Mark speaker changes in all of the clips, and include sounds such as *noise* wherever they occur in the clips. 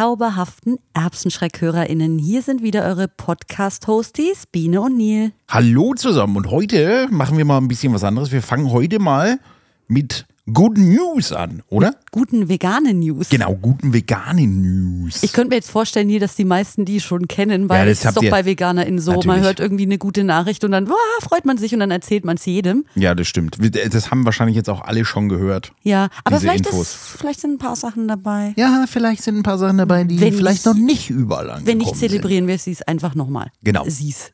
Speaker 1: Zauberhaften Erbsenschreckhörerinnen. Hier sind wieder eure Podcast-Hosties, Biene und Neil.
Speaker 2: Hallo zusammen und heute machen wir mal ein bisschen was anderes. Wir fangen heute mal mit Good News an, oder?
Speaker 1: Guten veganen News.
Speaker 2: Genau, guten veganen News.
Speaker 1: Ich könnte mir jetzt vorstellen, hier, dass die meisten die schon kennen, weil
Speaker 2: Ja, das
Speaker 1: es ist doch bei VeganerInnen so. Man
Speaker 2: Natürlich.
Speaker 1: hört irgendwie eine gute Nachricht und dann wow, freut man sich und dann erzählt man es jedem.
Speaker 2: ja, das stimmt. Das haben wahrscheinlich jetzt auch alle schon gehört.
Speaker 1: Ja, aber vielleicht, ist, vielleicht sind ein paar Sachen dabei.
Speaker 2: Ja, vielleicht sind ein paar Sachen dabei, die
Speaker 1: Wenn
Speaker 2: vielleicht
Speaker 1: nicht-
Speaker 2: noch nicht überall angekommen
Speaker 1: Wenn nicht,
Speaker 2: sind.
Speaker 1: zelebrieren wir sie es einfach nochmal.
Speaker 2: Genau.
Speaker 1: Sie's.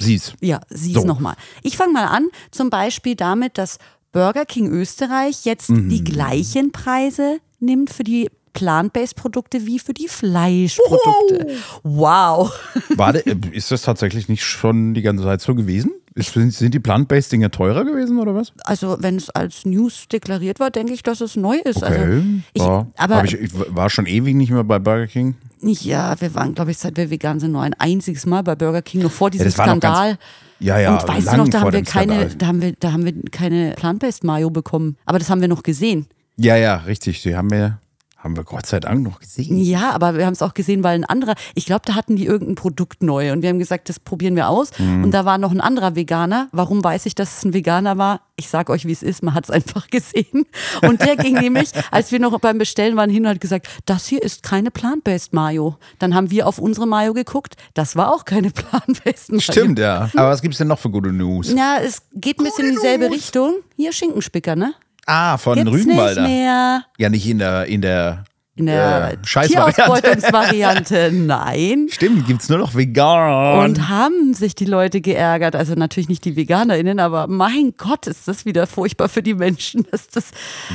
Speaker 2: Sieh's.
Speaker 1: Ja, sieh's
Speaker 2: So.
Speaker 1: nochmal. Ich fange mal an, zum Beispiel damit, dass Burger King Österreich jetzt
Speaker 2: Mhm.
Speaker 1: die gleichen Preise nimmt für die Plant-Based-Produkte wie für die Fleischprodukte. Wow. *laughs*
Speaker 2: Warte, äh, ist das tatsächlich nicht schon die ganze Zeit so gewesen? Ist, sind, die Plant-Based-Dinger teurer gewesen oder was?
Speaker 1: Also, wenn es als News deklariert war, denke ich, dass es neu ist. Also, ich,
Speaker 2: ja.
Speaker 1: aber
Speaker 2: ich, ich war schon ewig nicht mehr bei Burger King.
Speaker 1: nicht, ja, wir waren, glaube ich, seit wir vegan sind, nur ein einziges Mal bei Burger King, noch vor diesem
Speaker 2: war ganz-
Speaker 1: Skandal.
Speaker 2: Ja, ja,
Speaker 1: Und weißt du noch, da haben wir keine, da haben wir, da haben wir keine Plant-Based Mayo bekommen. Aber das haben wir noch gesehen.
Speaker 2: Ja, ja, richtig. Die haben wir, haben wir Gott sei Dank noch gesehen.
Speaker 1: Ja, aber wir haben es auch gesehen, weil ein anderer, ich glaube, da hatten die irgendein Produkt neu und wir haben gesagt, das probieren wir aus.
Speaker 2: Mhm.
Speaker 1: Und da war noch ein anderer Veganer. Warum weiß ich, dass es ein Veganer war? Ich sag euch, wie es ist, man hat es *laughs* einfach gesehen. Und der ging nämlich, als wir noch beim Bestellen waren, hin und hat gesagt, das hier ist keine Plant-Based Mayo. Dann haben wir auf unsere Mayo geguckt, das war auch keine Plant-Based Mayo.
Speaker 2: Stimmt, ja. Aber was gibt's denn noch für gute News?
Speaker 1: Ja, es geht ein bisschen in dieselbe. Richtung. Hier Schinkenspicker, ne?
Speaker 2: Ah, von
Speaker 1: Gibt's nicht
Speaker 2: Rügenwalder.
Speaker 1: mehr.
Speaker 2: Ja, nicht in der, in der,
Speaker 1: In der
Speaker 2: äh.
Speaker 1: Tierausbeutungsvariante, *laughs* nein.
Speaker 2: Stimmt, gibt's nur noch vegan.
Speaker 1: Und haben sich die Leute geärgert. Also natürlich nicht die VeganerInnen, aber mein Gott, ist das wieder furchtbar für die Menschen. *laughs* Dass das,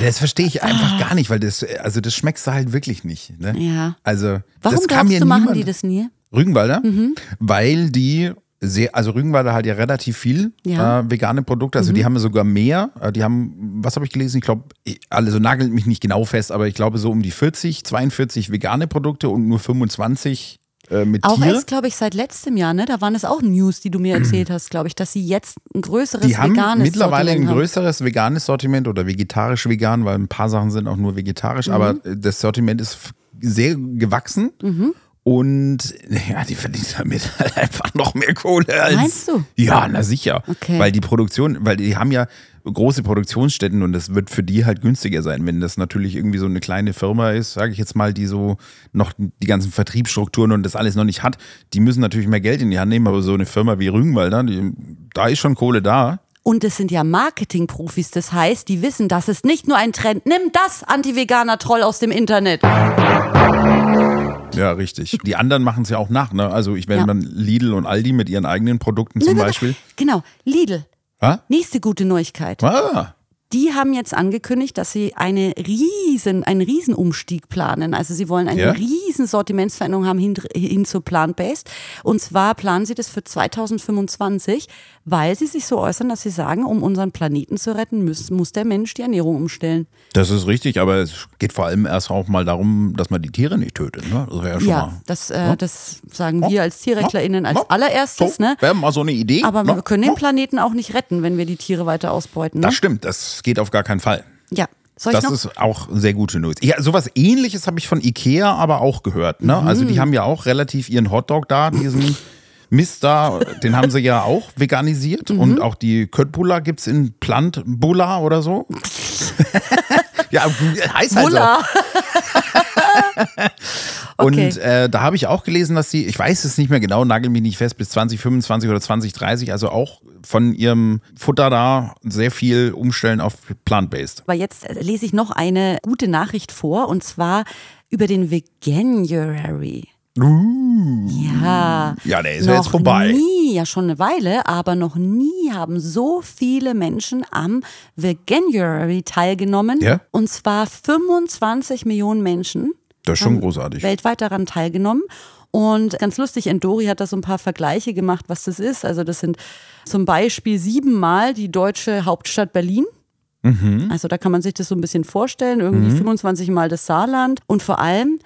Speaker 2: das verstehe ich einfach gar nicht, weil das, also das schmeckst du halt wirklich nicht. Ne?
Speaker 1: Ah. Ja.
Speaker 2: Also,
Speaker 1: warum
Speaker 2: das
Speaker 1: glaubst
Speaker 2: mir
Speaker 1: du, machen die das nie?
Speaker 2: Rügenwalder,
Speaker 1: Mhm.
Speaker 2: weil die sehr, also Rügenwalder hat ja relativ viel
Speaker 1: Ja. Mhm.
Speaker 2: äh, vegane Produkte, also die haben sogar mehr. Äh, die haben, was habe ich gelesen? Ich glaube, also nagelt mich nicht genau fest, aber ich glaube so um die 40, 42 vegane Produkte und nur 25 äh, mit
Speaker 1: Auch
Speaker 2: Tier.
Speaker 1: erst, glaube ich, seit letztem Jahr, ne? Da waren es auch News, die du mir erzählt *clears throat* hast, glaube ich, dass sie jetzt ein größeres
Speaker 2: Die haben
Speaker 1: veganes
Speaker 2: mittlerweile ein
Speaker 1: Sortiment haben.
Speaker 2: größeres veganes Sortiment oder vegetarisch-vegan, weil ein paar Sachen sind auch nur vegetarisch,
Speaker 1: Mhm.
Speaker 2: aber das Sortiment ist sehr gewachsen.
Speaker 1: Mhm.
Speaker 2: Und ja, die verdienen damit *laughs* halt einfach noch mehr Kohle als.
Speaker 1: Meinst du?
Speaker 2: Ja, na sicher.
Speaker 1: Okay.
Speaker 2: Weil die Produktion, weil die haben ja große Produktionsstätten und das wird für die halt günstiger sein. Wenn das natürlich irgendwie so eine kleine Firma ist, sage ich jetzt mal, die so noch die ganzen Vertriebsstrukturen und das alles noch nicht hat, die müssen natürlich mehr Geld in die Hand nehmen, aber so eine Firma wie Rügenwalder, die, da ist schon Kohle da.
Speaker 1: Und es sind ja Marketingprofis, das heißt, die wissen, dass es nicht nur ein Trend. Nimm das, Anti-Veganer-Troll aus dem Internet.
Speaker 2: Ja, richtig. Die anderen machen es ja auch nach. Ne? Also ich, wenn
Speaker 1: Ja.
Speaker 2: man Lidl und Aldi mit ihren eigenen Produkten zum Beispiel.
Speaker 1: Genau, Lidl.
Speaker 2: Ha?
Speaker 1: Nächste gute Neuigkeit.
Speaker 2: Ah,
Speaker 1: Die haben jetzt angekündigt, dass sie eine riesen, einen Riesenumstieg planen. Also sie wollen eine
Speaker 2: Ja?
Speaker 1: riesen Sortimentsveränderung haben hin, hin zu Plant-Based. Und zwar planen sie das für 2025, weil sie sich so äußern, dass sie sagen, um unseren Planeten zu retten, muss, muss der Mensch die Ernährung umstellen.
Speaker 2: das ist richtig, aber es geht vor allem erst auch mal darum, dass man die Tiere nicht tötet. Ne? Das wäre ja schon
Speaker 1: Ja,
Speaker 2: mal.
Speaker 1: das, äh, das sagen wir als TierrechtlerInnen als allererstes.
Speaker 2: So,
Speaker 1: Ne?
Speaker 2: Wäre mal so eine Idee.
Speaker 1: Aber
Speaker 2: ne?
Speaker 1: wir können den Planeten auch nicht retten, wenn wir die Tiere weiter ausbeuten. Ne?
Speaker 2: Das stimmt, das geht auf gar keinen Fall.
Speaker 1: Ja. Soll
Speaker 2: Das ist auch sehr gute News. Ja, sowas ähnliches habe ich von Ikea aber auch gehört. Ne? Also
Speaker 1: Mhm.
Speaker 2: die haben ja auch relativ ihren Hotdog da, diesen *laughs* Mist da, den haben sie ja auch veganisiert.
Speaker 1: Mhm.
Speaker 2: Und auch die Köttbullar gibt es in Plantbulla oder so. *laughs* *laughs* ja, heißt halt so. Und äh, da habe ich auch gelesen, dass sie, ich weiß es nicht mehr genau, nagel mich nicht fest, bis 2025 oder 2030, also auch von ihrem Futter da sehr viel umstellen auf plant-based.
Speaker 1: Aber jetzt äh, lese ich noch eine gute Nachricht vor und zwar über den Veganuary. Ja.
Speaker 2: Ja, der ist ja jetzt vorbei.
Speaker 1: Nie, ja schon eine Weile, aber noch nie haben so viele Menschen am Veganuary teilgenommen.
Speaker 2: Ja?
Speaker 1: Und zwar 25 Millionen Menschen
Speaker 2: Das ist schon großartig.
Speaker 1: weltweit daran teilgenommen. Und ganz lustig, Endori hat da so ein paar Vergleiche gemacht, was das ist. Also das sind zum Beispiel siebenmal die deutsche Hauptstadt Berlin.
Speaker 2: Mhm.
Speaker 1: Also da kann man sich das so ein bisschen vorstellen. Irgendwie 25 Mal das Saarland. Und vor allem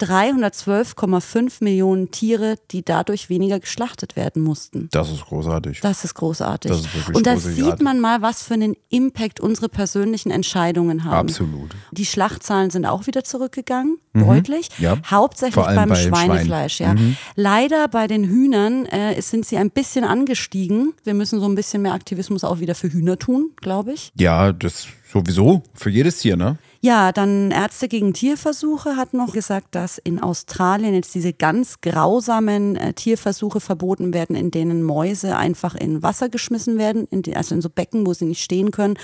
Speaker 1: 312,5 Millionen Tiere, die dadurch weniger geschlachtet werden mussten.
Speaker 2: Das ist großartig.
Speaker 1: Das ist großartig.
Speaker 2: Das ist wirklich
Speaker 1: Und da sieht man mal, was für einen Impact unsere persönlichen Entscheidungen haben.
Speaker 2: Absolut.
Speaker 1: Die Schlachtzahlen sind auch wieder zurückgegangen, deutlich.
Speaker 2: Mhm. Ja.
Speaker 1: Hauptsächlich beim
Speaker 2: bei Schwein. Mhm.
Speaker 1: Schweinefleisch, ja. Leider bei den Hühnern äh, sind sie ein bisschen angestiegen. Wir müssen so ein bisschen mehr Aktivismus auch wieder für Hühner tun, glaube ich.
Speaker 2: Ja, das sowieso. Für jedes Tier, ne?
Speaker 1: Ja, dann Ärzte gegen Tierversuche hat noch gesagt, dass in Australien jetzt diese ganz grausamen äh, Tierversuche verboten werden, in denen Mäuse einfach in Wasser geschmissen werden, in die, also in so Becken, wo sie nicht stehen können,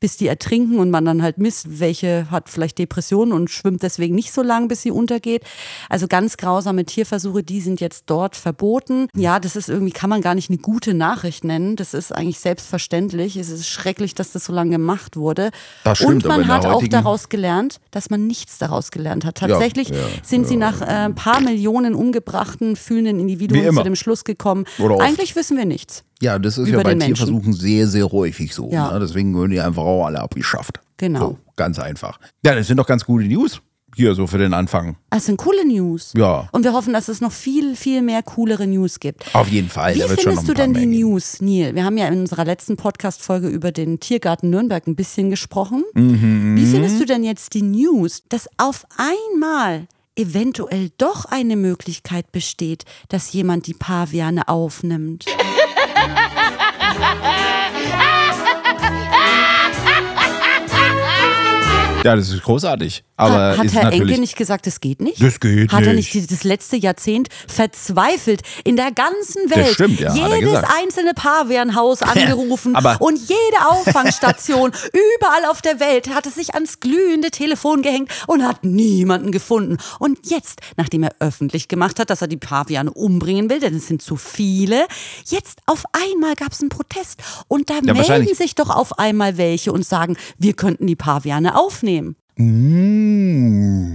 Speaker 1: bis die ertrinken und man dann halt misst, welche hat vielleicht Depressionen und schwimmt deswegen nicht so lang, bis sie untergeht. Also ganz grausame Tierversuche, die sind jetzt dort verboten. Ja, das ist irgendwie, kann man gar nicht eine gute Nachricht nennen. Das ist eigentlich selbstverständlich. Es ist schrecklich, dass das so lange gemacht wurde.
Speaker 2: Das stimmt,
Speaker 1: und man hat auch daraus gelernt, dass man nichts daraus gelernt hat. Tatsächlich
Speaker 2: ja,
Speaker 1: sind sie nach äh, ein paar Millionen umgebrachten, fühlenden Individuen zu dem Schluss gekommen. Eigentlich wissen wir nichts.
Speaker 2: Ja, das ist ja bei. Tierversuchen sehr, sehr häufig so.
Speaker 1: Ja.
Speaker 2: Ne? Deswegen wurden die einfach auch alle abgeschafft.
Speaker 1: Genau.
Speaker 2: So, ganz einfach. Ja, das sind doch ganz gute News. Hier, so für den Anfang.
Speaker 1: Das sind coole News.
Speaker 2: Ja.
Speaker 1: Und wir hoffen, dass es noch viel, viel mehr coolere News gibt.
Speaker 2: Auf jeden Fall.
Speaker 1: Wie findest du denn die. News, Neil? Wir haben ja in unserer letzten Podcast-Folge über den Tiergarten Nürnberg ein bisschen gesprochen.
Speaker 2: Mhm.
Speaker 1: Wie findest du denn jetzt die News, dass auf einmal eventuell doch eine Möglichkeit besteht, dass jemand die Paviane aufnimmt? Ha ha ha ha ha ha!
Speaker 2: Ja, das ist großartig. Aber
Speaker 1: hat, hat Herr. Enke nicht gesagt, das geht nicht?
Speaker 2: Das geht
Speaker 1: Hat er
Speaker 2: nicht.
Speaker 1: nicht die- das letzte Jahrzehnt verzweifelt in der ganzen Welt?
Speaker 2: stimmt, ja, hat er
Speaker 1: Jedes einzelne Pavianhaus *laughs* angerufen und jede Auffangstation *laughs* überall auf der Welt hat es sich ans glühende Telefon gehängt und hat niemanden gefunden. Und jetzt, nachdem er öffentlich gemacht hat, dass er die Paviane umbringen will, denn es sind zu viele, jetzt auf einmal gab es einen Protest und da melden
Speaker 2: wahrscheinlich.
Speaker 1: sich doch auf einmal welche und sagen, wir könnten die Paviane aufnehmen.
Speaker 2: Mmh,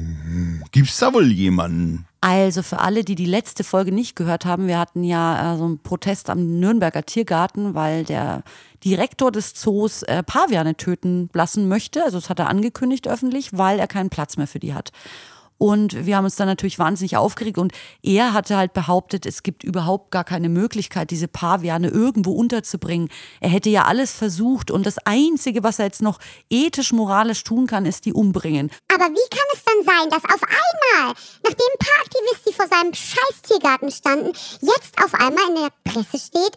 Speaker 2: gibt's da wohl jemanden?
Speaker 1: Also für alle, die die letzte Folge nicht gehört haben, wir hatten ja äh, so einen Protest am Nürnberger Tiergarten, weil der Direktor des Zoos äh, Paviane töten lassen möchte. Also das hat er angekündigt öffentlich, weil er keinen Platz mehr für die hat. Und wir haben uns dann natürlich wahnsinnig aufgeregt und er hatte halt behauptet, es gibt überhaupt gar keine Möglichkeit, diese Paviane irgendwo unterzubringen. Er hätte ja alles versucht und das Einzige, was er jetzt noch ethisch, moralisch tun kann, ist die umbringen.
Speaker 3: Aber wie kann es dann sein, dass auf einmal, nachdem ein paar Aktivisten vor seinem Scheiß-Tiergarten standen, jetzt auf einmal in der Presse steht,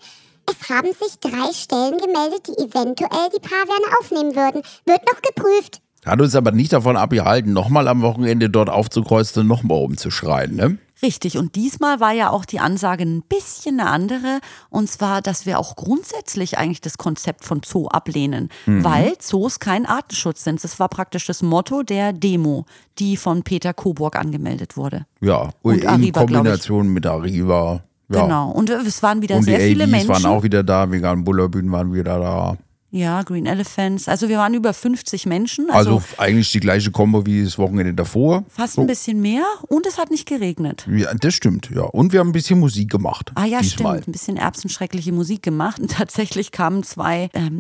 Speaker 3: es haben sich drei Stellen gemeldet, die eventuell die Paviane aufnehmen würden. Wird noch geprüft.
Speaker 2: Hat uns aber nicht davon abgehalten, nochmal am Wochenende dort aufzukreuzen und nochmal rumzuschreien, ne?
Speaker 1: Richtig, und diesmal war ja auch die Ansage ein bisschen eine andere, und zwar, dass wir auch grundsätzlich eigentlich das Konzept von Zoo ablehnen, weil Zoos kein Artenschutz sind. Das war praktisch das Motto der Demo, die von Peter Coburg angemeldet wurde.
Speaker 2: Ja,
Speaker 1: Und
Speaker 2: in
Speaker 1: Arriva.
Speaker 2: Kombination mit Arriva. Ja.
Speaker 1: Genau, und es waren wieder
Speaker 2: Und
Speaker 1: sehr viele
Speaker 2: AVs
Speaker 1: Menschen.
Speaker 2: waren auch wieder da, veganen Bullerbühnen waren wieder da.
Speaker 1: Ja, Green Elephants. Also wir waren über 50 Menschen, also,
Speaker 2: Also, eigentlich die gleiche Kombo wie das Wochenende davor.
Speaker 1: fast
Speaker 2: So.
Speaker 1: ein bisschen mehr und es hat nicht geregnet.
Speaker 2: Ja, das stimmt, ja. Und wir haben ein bisschen Musik gemacht.
Speaker 1: Ah ja,
Speaker 2: diesmal.
Speaker 1: stimmt. Ein bisschen erbsenschreckliche Musik gemacht. Und *laughs* tatsächlich kamen zwei ähm,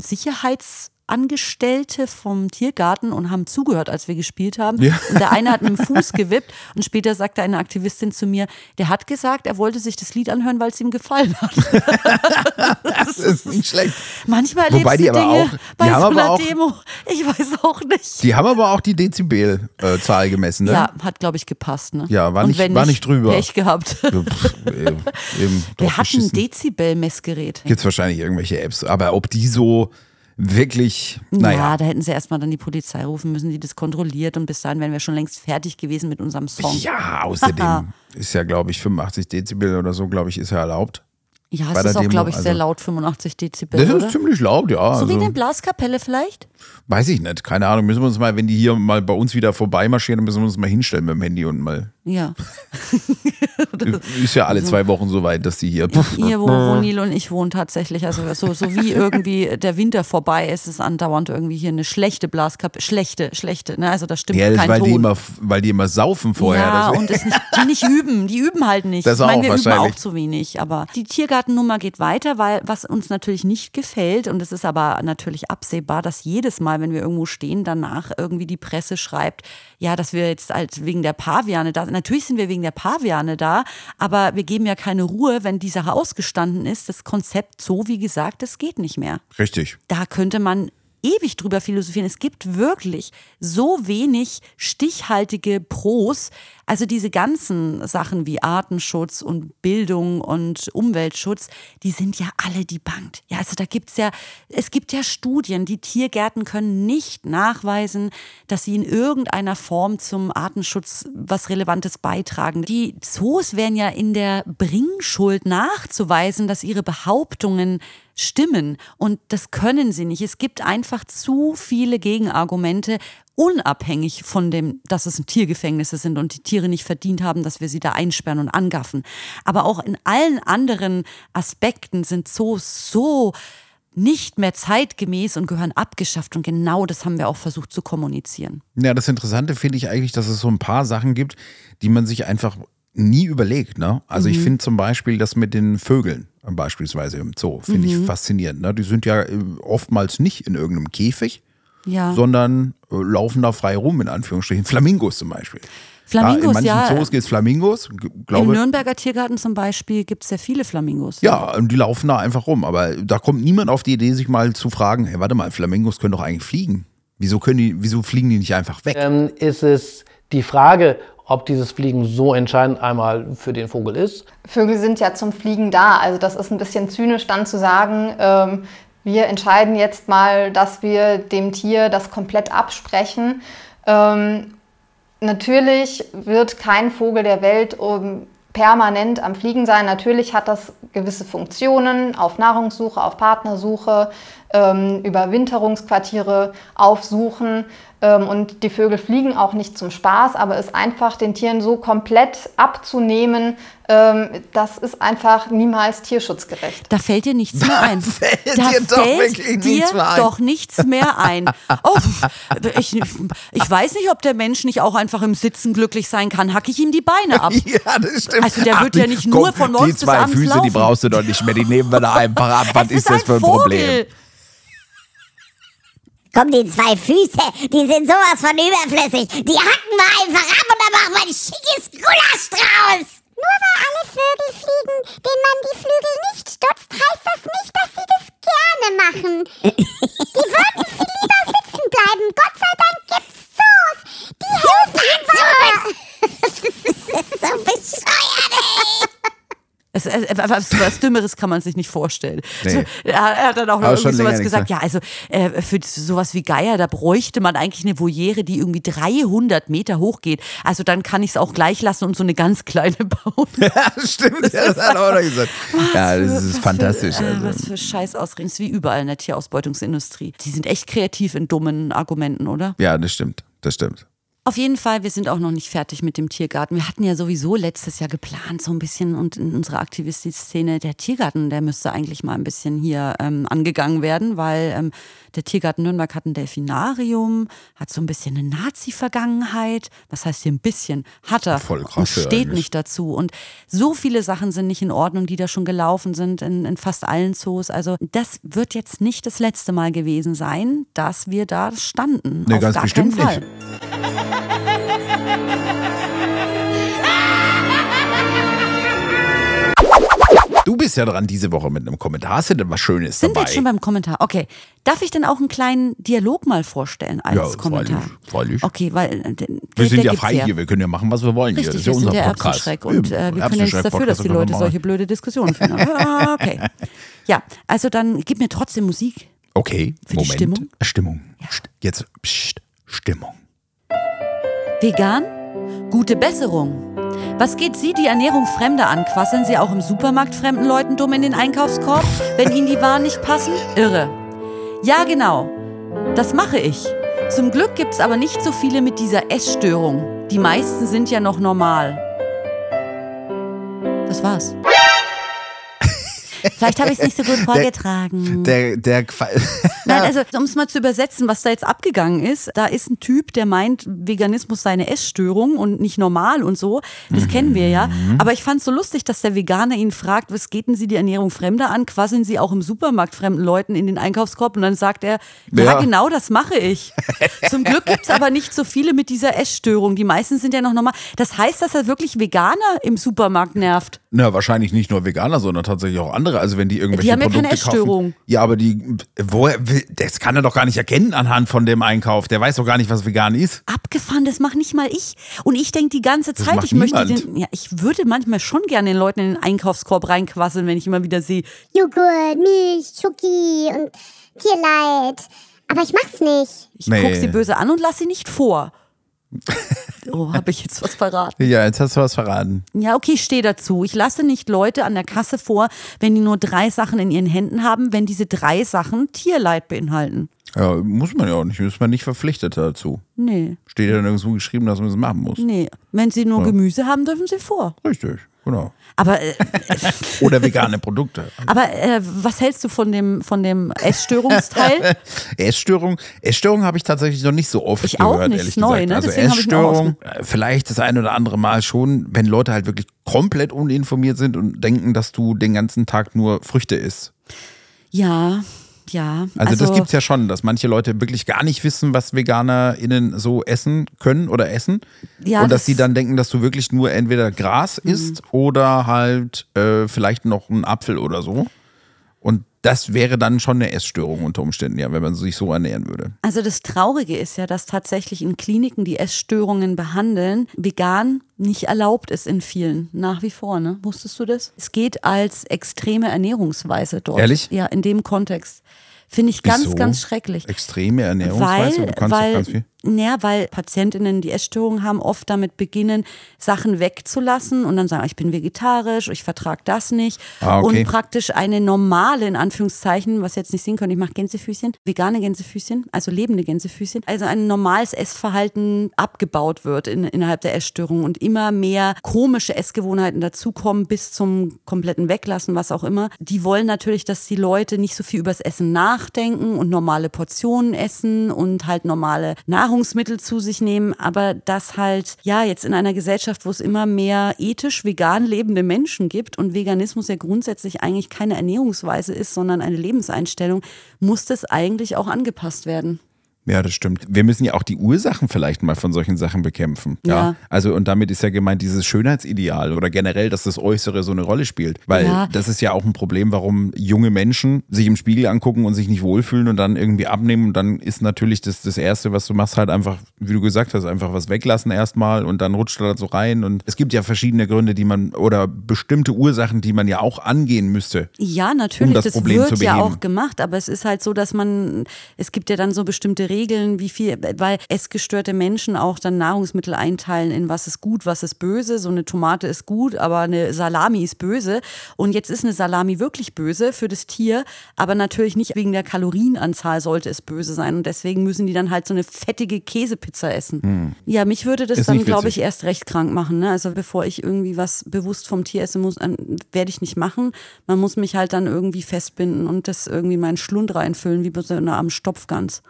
Speaker 1: Sicherheitsangestellte vom Tiergarten und haben zugehört, als wir gespielt haben.
Speaker 2: Ja.
Speaker 1: Und der eine hat mit dem Fuß gewippt und später sagte eine Aktivistin zu mir, der hat gesagt, er wollte sich das Lied anhören, weil es ihm gefallen hat. *laughs*
Speaker 2: Das ist nicht schlecht.
Speaker 1: Manchmal
Speaker 2: Wobei die aber
Speaker 1: Dinge
Speaker 2: auch- die
Speaker 1: bei
Speaker 2: haben
Speaker 1: so
Speaker 2: aber
Speaker 1: einer
Speaker 2: auch-
Speaker 1: Demo. Ich weiß auch nicht.
Speaker 2: Die haben aber auch die Dezibelzahl gemessen, ne?
Speaker 1: Ja, hat, glaube ich, gepasst. Ne?
Speaker 2: Ja, war nicht- war nicht drüber.
Speaker 1: Pech gehabt. *laughs*
Speaker 2: Eben,
Speaker 1: Wir hatten ein. Dezibel-Messgerät.
Speaker 2: Gibt es wahrscheinlich irgendwelche Apps, aber ob die so wirklich,
Speaker 1: Ja,
Speaker 2: naja.
Speaker 1: da hätten sie erstmal dann die Polizei rufen müssen, die das kontrolliert und bis dahin wären wir schon längst fertig gewesen mit unserem Song.
Speaker 2: Ja, *laughs* außerdem ist ja, glaube ich, 85 Dezibel oder so, glaube ich, ist ja erlaubt.
Speaker 1: Ja, es ist auch, glaube ich, sehr
Speaker 2: also-
Speaker 1: laut, 85 Dezibel,
Speaker 2: Das
Speaker 1: oder?
Speaker 2: ist ziemlich laut, ja.
Speaker 1: so wie
Speaker 2: also,
Speaker 1: eine Blaskapelle vielleicht?
Speaker 2: weiß ich nicht, keine Ahnung. Müssen wir uns mal, wenn die hier mal bei uns wieder vorbeimarschieren, dann müssen wir uns mal hinstellen mit dem Handy und mal.
Speaker 1: Ja. *laughs*
Speaker 2: Ist ja alle zwei Wochen so weit, dass die hier. *laughs*
Speaker 1: Hier, wo, wo Neil und ich wohnen tatsächlich, also so, so wie irgendwie der Winter vorbei ist, ist andauernd irgendwie hier eine schlechte Blaskapelle, schlechte, schlechte, ne? also da stimmt
Speaker 2: Ja, das,
Speaker 1: kein
Speaker 2: weil, die
Speaker 1: Ton.
Speaker 2: immer, weil die immer saufen vorher.
Speaker 1: ja, und es nicht, die nicht üben. Die üben halt nicht.
Speaker 2: Das
Speaker 1: ich meine,
Speaker 2: auch
Speaker 1: wir üben
Speaker 2: wahrscheinlich.
Speaker 1: auch zu wenig. Aber die Tiergartennummer geht weiter, weil was uns natürlich nicht gefällt, und es ist aber natürlich absehbar, dass jede jedes Mal, wenn wir irgendwo stehen, danach irgendwie die Presse schreibt, ja, dass wir jetzt halt wegen der Paviane da sind. Natürlich sind wir wegen der Paviane da, aber wir geben ja keine Ruhe, wenn die Sache ausgestanden ist. Das Konzept so, wie gesagt, das geht nicht mehr.
Speaker 2: Richtig.
Speaker 1: Da könnte man ewig drüber philosophieren. Es gibt wirklich so wenig stichhaltige Pros. Also diese ganzen Sachen wie Artenschutz und Bildung und Umweltschutz, die sind ja alle debunked. Ja, also da gibt's ja, es gibt ja Studien, die Tiergärten können nicht nachweisen, dass sie in irgendeiner Form zum Artenschutz was Relevantes beitragen. Die Zoos wären ja in der Bringschuld nachzuweisen, dass ihre Behauptungen stimmen. Und das können sie nicht. Es gibt einfach zu viele Gegenargumente, unabhängig von dem, dass es Tiergefängnisse sind und die Tiere nicht verdient haben, dass wir sie da einsperren und angaffen. Aber auch in allen anderen Aspekten sind Zoos so nicht mehr zeitgemäß und gehören abgeschafft. Und genau das haben wir auch versucht zu kommunizieren.
Speaker 2: Ja, das Interessante finde ich eigentlich, dass es so ein paar Sachen gibt, die man sich einfach nie überlegt. Ne? Also ich finde zum Beispiel das mit den Vögeln beispielsweise im Zoo, finde ich faszinierend. Ne? Die sind ja äh, oftmals nicht in irgendeinem Käfig,
Speaker 1: Ja.
Speaker 2: sondern äh, laufen da frei rum, in Anführungsstrichen. Flamingos zum Beispiel.
Speaker 1: Flamingos,
Speaker 2: ja, in manchen
Speaker 1: ja.
Speaker 2: Zoos gibt es Flamingos, g-
Speaker 1: Im
Speaker 2: glaube
Speaker 1: Nürnberger Tiergarten zum Beispiel gibt es sehr viele Flamingos.
Speaker 2: Ja, und die laufen da einfach rum. Aber da kommt niemand auf die Idee, sich mal zu fragen, hey, warte mal, Flamingos können doch eigentlich fliegen. Wieso können die, wieso fliegen die nicht einfach weg?
Speaker 4: ähm, ist es die Frage, ob dieses Fliegen so entscheidend einmal für den Vogel ist.
Speaker 5: Vögel sind ja zum Fliegen da. Also das ist ein bisschen zynisch dann zu sagen, ähm, wir entscheiden jetzt mal, dass wir dem Tier das komplett absprechen. Ähm, natürlich wird kein Vogel der Welt um, permanent am Fliegen sein. Natürlich hat das gewisse Funktionen auf Nahrungssuche, auf Partnersuche, ähm, Überwinterungsquartiere aufsuchen. Ähm, und die Vögel fliegen auch nicht zum Spaß, aber es einfach den Tieren so komplett abzunehmen, ähm, das ist einfach niemals tierschutzgerecht.
Speaker 1: Da fällt dir nichts mehr ein.
Speaker 2: fällt
Speaker 1: da
Speaker 2: dir doch
Speaker 1: fällt
Speaker 2: wirklich
Speaker 1: dir
Speaker 2: nichts mehr ein.
Speaker 1: doch nichts mehr ein. Oh, ich, ich weiß nicht, ob der Mensch nicht auch einfach im Sitzen glücklich sein kann. Hack ich ihm die Beine ab. *laughs*
Speaker 2: Ja, das stimmt.
Speaker 1: Also der wird ja nicht
Speaker 2: die-
Speaker 1: nur von morgens
Speaker 2: Die
Speaker 1: bis
Speaker 2: zwei
Speaker 1: abends
Speaker 2: Füße, die brauchst du doch nicht mehr, die nehmen wir da einfach ab. *laughs* Was
Speaker 1: Es
Speaker 2: ist das für ein
Speaker 1: Vogel.
Speaker 2: Problem?
Speaker 3: Komm, die zwei Füße, die sind sowas von überflüssig. Die hacken wir einfach ab und dann machen wir ein schickes Gulasch draus. Nur weil alle Vögel fliegen, denen man die Flügel nicht stutzt, heißt das nicht, dass sie das gerne machen. *laughs* Die würden viel lieber sitzen bleiben. Gott sei Dank gibt's Zoos. Die helfen uns Das ist so bescheuert, ey.
Speaker 1: Es, es, was, was Dümmeres kann man sich nicht vorstellen.
Speaker 2: Nee.
Speaker 1: So, er, er hat dann auch noch irgendwie sowas gesagt, ja, also äh, für sowas wie Geier, da bräuchte man eigentlich eine Voliere, die irgendwie 300 Meter hoch geht. Also dann kann ich es auch gleich lassen und so eine ganz kleine *laughs* bauen.
Speaker 2: Ja, stimmt. Ja, das hat auch noch gesagt. *laughs* Ja, das
Speaker 1: für-
Speaker 2: ist fantastisch.
Speaker 1: Für, äh,
Speaker 2: Also.
Speaker 1: was für Scheißausreden. Das ist wie überall in der Tierausbeutungsindustrie. Die sind echt kreativ in dummen Argumenten, oder?
Speaker 2: Ja, das stimmt. Das stimmt.
Speaker 1: Auf jeden Fall, wir sind auch noch nicht fertig mit dem Tiergarten. Wir hatten ja sowieso letztes Jahr geplant, so ein bisschen und in unserer Aktivistikszene, der Tiergarten, der müsste eigentlich mal ein bisschen hier ähm, angegangen werden, weil ähm, der Tiergarten Nürnberg hat ein Delfinarium, hat so ein bisschen eine Nazi-Vergangenheit. Was heißt hier ein bisschen? Hat er.
Speaker 2: Voll krass,
Speaker 1: steht
Speaker 2: eigentlich.
Speaker 1: nicht dazu. Und so viele Sachen sind nicht in Ordnung, die da schon gelaufen sind in, in fast allen Zoos. Also das wird jetzt nicht das letzte Mal gewesen sein, dass wir da standen.
Speaker 2: Nee,
Speaker 1: Auf
Speaker 2: ganz
Speaker 1: gar
Speaker 2: bestimmt
Speaker 1: keinen Fall.
Speaker 2: nicht. Du bist ja dran diese Woche mit einem Kommentar. Hast du denn was Schönes
Speaker 1: Sind wir
Speaker 2: dabei?
Speaker 1: jetzt schon beim Kommentar? Okay. Darf ich denn auch einen kleinen Dialog mal vorstellen als
Speaker 2: Ja,
Speaker 1: Kommentar?
Speaker 2: freilich, freilich.
Speaker 1: Okay, weil äh, der,
Speaker 2: wir sind ja frei hier, wir können ja machen, was wir wollen hier.
Speaker 1: Richtig,
Speaker 2: Das ist ja
Speaker 1: wir
Speaker 2: unser Podcast.
Speaker 1: Und äh, wir können ja nichts dafür, dass die Leute
Speaker 2: wir
Speaker 1: solche blöde Diskussionen führen. Ah, okay. *laughs* Ja, also dann gib mir trotzdem Musik.
Speaker 2: Okay,
Speaker 1: Für die
Speaker 2: Moment.
Speaker 1: Stimmung?
Speaker 2: Stimmung. St- Jetzt, pst, Stimmung.
Speaker 1: Vegan? Gute Besserung. Was geht Sie die Ernährung Fremder an? Quasseln Sie auch im Supermarkt fremden Leuten dumm in den Einkaufskorb, wenn Ihnen die Waren nicht passen? Irre. Ja, genau. Das mache ich. Zum Glück gibt's aber nicht so viele mit dieser Essstörung. Die meisten sind ja noch normal. Das war's. Vielleicht habe ich es nicht so gut vorgetragen.
Speaker 2: Der, der Qua- *laughs*
Speaker 1: Nein, also um es mal zu übersetzen, was da jetzt abgegangen ist, da ist ein Typ, der meint, Veganismus sei eine Essstörung und nicht normal und so. Das kennen wir ja.
Speaker 2: Mhm.
Speaker 1: Aber ich fand es so lustig, dass der Veganer ihn fragt, was geht denn Sie die Ernährung Fremder an? Quasseln Sie auch im Supermarkt fremden Leuten in den Einkaufskorb? Und dann sagt er, ja,
Speaker 2: Ja.
Speaker 1: genau das mache ich. *laughs* Zum Glück gibt's aber nicht so viele mit dieser Essstörung. Die meisten sind ja noch normal. Das heißt, dass er wirklich Veganer im Supermarkt nervt.
Speaker 2: Na, wahrscheinlich nicht nur Veganer, sondern tatsächlich auch andere. Also wenn die irgendwelche
Speaker 1: Die haben ja keine
Speaker 2: Produkte
Speaker 1: Essstörung.
Speaker 2: kaufen. Ja, aber die, woher, das kann er doch gar nicht erkennen anhand von dem Einkauf. Der weiß doch gar nicht, was vegan ist.
Speaker 1: Abgefahren, das mache nicht mal ich. Und ich denke die ganze Zeit,
Speaker 2: macht
Speaker 1: ich möchte
Speaker 2: niemand.
Speaker 1: den, ja, ich würde manchmal schon gerne den Leuten in den Einkaufskorb reinquasseln, wenn ich immer wieder sehe,
Speaker 3: Joghurt, Milch, Schoki und Tierleid. Aber ich mach's nicht.
Speaker 1: ich
Speaker 2: Nee.
Speaker 1: gucke sie böse an und lasse sie nicht vor. *laughs* Oh, habe ich jetzt was verraten?
Speaker 2: Ja, jetzt hast du was verraten.
Speaker 1: Ja, okay, ich stehe dazu. Ich lasse nicht Leute an der Kasse vor, wenn die nur drei Sachen in ihren Händen haben, wenn diese drei Sachen Tierleid beinhalten.
Speaker 2: Ja, muss man ja auch nicht. Ist man nicht verpflichtet dazu.
Speaker 1: Nee,
Speaker 2: Steht ja nirgendwo geschrieben, dass man das machen muss.
Speaker 1: nee. Wenn sie nur Gemüse haben, dürfen sie vor.
Speaker 2: Richtig, genau.
Speaker 1: Aber, äh, *laughs*
Speaker 2: Oder vegane Produkte.
Speaker 1: aber äh, was hältst du von dem, von dem Essstörungsteil? *laughs*
Speaker 2: Essstörung, Essstörung habe ich tatsächlich noch nicht so oft
Speaker 1: Ich auch
Speaker 2: gehört,
Speaker 1: nicht,
Speaker 2: ehrlich
Speaker 1: ist neu,
Speaker 2: gesagt.
Speaker 1: ne?
Speaker 2: Also
Speaker 1: Deswegen auch
Speaker 2: Essstörung, vielleicht das ein oder andere Mal schon, wenn Leute halt wirklich komplett uninformiert sind und denken, dass du den ganzen Tag nur Früchte isst.
Speaker 1: Ja, ja.
Speaker 2: Also, das gibt's ja schon, dass manche Leute wirklich gar nicht wissen, was VeganerInnen so essen können oder essen.
Speaker 1: Ja,
Speaker 2: und dass
Speaker 1: das-
Speaker 2: die dann denken, dass du wirklich nur entweder Gras isst oder halt äh, vielleicht noch einen Apfel oder so. Und das wäre dann schon eine Essstörung unter Umständen, ja, wenn man sich so ernähren würde.
Speaker 1: Also das Traurige ist ja, dass tatsächlich in Kliniken, die Essstörungen behandeln, vegan nicht erlaubt ist in vielen. Nach wie vor, ne? Wusstest du das? Es geht als extreme Ernährungsweise dort.
Speaker 2: Ehrlich?
Speaker 1: Ja, in dem Kontext. Finde ich ganz,
Speaker 2: Wieso?
Speaker 1: ganz schrecklich.
Speaker 2: Extreme Ernährungsweise,
Speaker 1: Weil,
Speaker 2: du kannst
Speaker 1: weil,
Speaker 2: ganz viel.
Speaker 1: Ja, weil Patientinnen, die Essstörungen haben, oft damit beginnen, Sachen wegzulassen und dann sagen, ich bin vegetarisch, ich vertrage das nicht.
Speaker 2: Ah, okay.
Speaker 1: Und praktisch eine normale, in Anführungszeichen, was jetzt nicht sehen könnt, ich mache Gänsefüßchen, vegane Gänsefüßchen, also lebende Gänsefüßchen, also ein normales Essverhalten abgebaut wird in, innerhalb der Essstörung und immer mehr komische Essgewohnheiten dazukommen bis zum kompletten Weglassen, was auch immer. Die wollen natürlich, dass die Leute nicht so viel übers Essen nachdenken und normale Portionen essen und halt normale Nahrungsmittel zu sich nehmen, aber das halt, ja, jetzt in einer Gesellschaft, wo es immer mehr ethisch vegan lebende Menschen gibt und Veganismus ja grundsätzlich eigentlich keine Ernährungsweise ist, sondern eine Lebenseinstellung, muss das eigentlich auch angepasst werden.
Speaker 2: Ja, das stimmt. Wir müssen ja auch die Ursachen vielleicht mal von solchen Sachen bekämpfen. Ja.
Speaker 1: Ja.
Speaker 2: Also, und damit ist ja gemeint dieses Schönheitsideal oder generell, dass das Äußere so eine Rolle spielt. Weil
Speaker 1: Ja.
Speaker 2: das ist ja auch ein Problem, warum junge Menschen sich im Spiegel angucken und sich nicht wohlfühlen und dann irgendwie abnehmen. Und dann ist natürlich das, das Erste, was du machst, halt einfach, wie du gesagt hast, einfach was weglassen erstmal und dann rutscht er da so rein. Und es gibt ja verschiedene Gründe, die man oder bestimmte Ursachen, die man ja auch angehen müsste.
Speaker 1: Ja, natürlich,
Speaker 2: Um das
Speaker 1: das,
Speaker 2: Problem
Speaker 1: wird
Speaker 2: zu
Speaker 1: ja auch gemacht, aber es ist halt so, dass man, es gibt ja dann so bestimmte Regeln, wie viel, weil essgestörte Menschen auch dann Nahrungsmittel einteilen in was ist gut, was ist böse. So eine Tomate ist gut, aber eine Salami ist böse. Und jetzt ist eine Salami wirklich böse für das Tier, aber natürlich nicht wegen der Kalorienanzahl sollte es böse sein. Und deswegen müssen die dann halt so eine fettige Käsepizza essen. Ja, mich würde das
Speaker 2: Hm. Ist
Speaker 1: dann, glaube ich, erst recht krank machen. Ne? Also bevor ich irgendwie was bewusst vom Tier essen muss, werde ich nicht machen. Man muss mich halt dann irgendwie festbinden und das irgendwie in meinen Schlund reinfüllen, wie bei so einer am Stopfgans.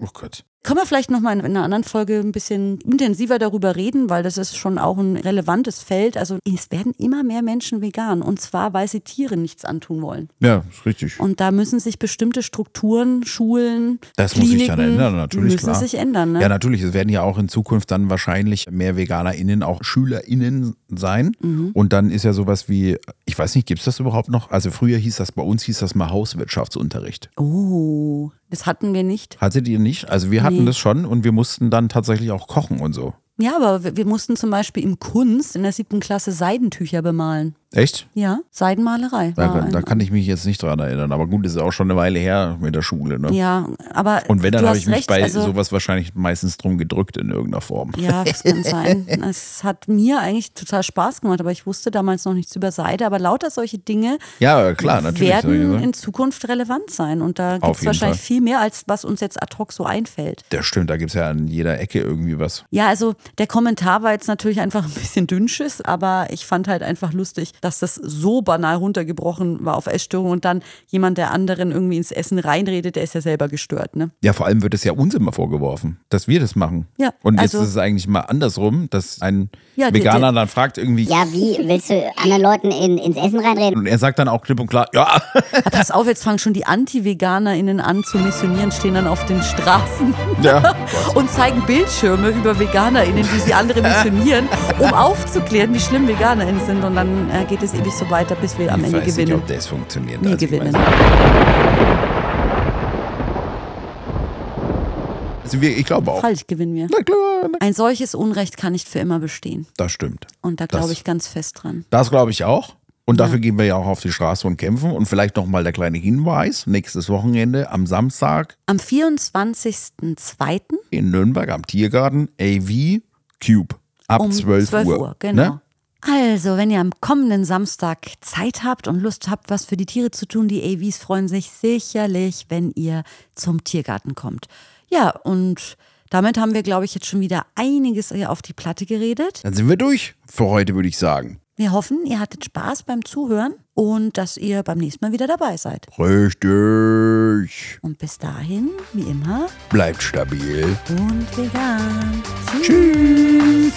Speaker 2: Oh Gott.
Speaker 1: Können wir vielleicht nochmal in einer anderen Folge ein bisschen intensiver darüber reden, weil das ist schon auch ein relevantes Feld. Also es werden immer mehr Menschen vegan und zwar, weil sie Tieren nichts antun wollen.
Speaker 2: Ja, ist richtig.
Speaker 1: Und da müssen sich bestimmte Strukturen, Schulen,
Speaker 2: Das
Speaker 1: Kliniken,
Speaker 2: muss sich dann ändern, natürlich,
Speaker 1: müssen
Speaker 2: klar.
Speaker 1: sich ändern. Ne?
Speaker 2: Ja, natürlich. Es werden ja auch in Zukunft dann wahrscheinlich mehr VeganerInnen, auch SchülerInnen sein.
Speaker 1: Mhm.
Speaker 2: Und dann ist ja sowas wie, ich weiß nicht, gibt es das überhaupt noch? Also früher hieß das, bei uns hieß das mal Hauswirtschaftsunterricht.
Speaker 1: Oh, das hatten wir nicht.
Speaker 2: Hattet ihr nicht? Also wir hatten
Speaker 1: Nee.
Speaker 2: das schon und wir mussten dann tatsächlich auch kochen und so.
Speaker 1: Ja, aber wir, mussten zum Beispiel in Kunst in der siebten Klasse Seidentücher bemalen.
Speaker 2: Echt?
Speaker 1: Ja, Seidenmalerei.
Speaker 2: Da, da kann ich mich jetzt nicht dran erinnern. Aber gut, das ist auch schon eine Weile her mit der Schule. Ne?
Speaker 1: ja, aber
Speaker 2: Und wenn, dann habe ich mich
Speaker 1: recht,
Speaker 2: bei
Speaker 1: also,
Speaker 2: sowas wahrscheinlich meistens drum gedrückt in irgendeiner Form.
Speaker 1: Ja, das kann *laughs* sein. Es hat mir eigentlich total Spaß gemacht, aber ich wusste damals noch nichts über Seide. Aber lauter solche Dinge
Speaker 2: Ja, klar, natürlich.
Speaker 1: werden in Zukunft relevant sein. Und da gibt es wahrscheinlich
Speaker 2: Fall.
Speaker 1: viel mehr, als was uns jetzt ad hoc so einfällt.
Speaker 2: Das stimmt, da gibt es ja an jeder Ecke irgendwie was.
Speaker 1: Ja, also der Kommentar war jetzt natürlich einfach ein bisschen dünnschiss, aber ich fand halt einfach lustig, dass das so banal runtergebrochen war auf Essstörung und dann jemand, der anderen irgendwie ins Essen reinredet, der ist ja selber gestört. Ne?
Speaker 2: Ja, vor allem wird es ja uns immer vorgeworfen, dass wir das machen.
Speaker 1: Ja,
Speaker 2: Und jetzt
Speaker 1: also-
Speaker 2: ist es eigentlich mal andersrum, dass ein
Speaker 1: Ja, der-
Speaker 2: Veganer
Speaker 1: der-
Speaker 2: dann fragt irgendwie
Speaker 3: Ja, wie willst du anderen Leuten in, ins Essen reinreden?
Speaker 2: und er sagt dann auch klipp und klar, ja,
Speaker 1: Aber pass auf, jetzt fangen schon die Anti-VeganerInnen an zu missionieren, stehen dann auf den Straßen
Speaker 2: ja. *laughs*
Speaker 1: und zeigen Bildschirme über VeganerInnen, wie sie andere missionieren, um aufzuklären, wie schlimm VeganerInnen sind. Und dann äh, geht es ewig so weiter, bis wir am
Speaker 2: ich
Speaker 1: Ende
Speaker 2: weiß nicht,
Speaker 1: gewinnen.
Speaker 2: ob das funktioniert.
Speaker 1: Nie
Speaker 2: Also ich
Speaker 1: gewinnen.
Speaker 2: Also wir, ich glaube auch.
Speaker 1: Falsch gewinnen wir.
Speaker 2: Na klar, na,
Speaker 1: Ein solches Unrecht kann nicht für immer bestehen.
Speaker 2: das stimmt.
Speaker 1: Und da glaube ich ganz fest dran.
Speaker 2: Das glaube ich auch. Und dafür gehen wir ja auch auf die Straße und kämpfen. Und vielleicht nochmal der kleine Hinweis: nächstes Wochenende am Samstag
Speaker 1: Am 24.02.
Speaker 2: in Nürnberg am Tiergarten AV Cube ab
Speaker 1: um
Speaker 2: 12,
Speaker 1: 12
Speaker 2: Uhr.
Speaker 1: Uhr. Genau.
Speaker 2: Ne?
Speaker 1: Also, wenn ihr am kommenden Samstag Zeit habt und Lust habt, was für die Tiere zu tun, die AVs freuen sich sicherlich, wenn ihr zum Tiergarten kommt. Ja, und damit haben wir, glaube ich, jetzt schon wieder einiges hier auf die Platte geredet.
Speaker 2: Dann sind wir durch für heute, würde ich sagen.
Speaker 1: Wir hoffen, ihr hattet Spaß beim Zuhören und dass ihr beim nächsten Mal wieder dabei seid.
Speaker 2: Richtig.
Speaker 1: Und bis dahin, wie immer,
Speaker 2: Bleibt stabil.
Speaker 1: und vegan.
Speaker 2: Tschüss.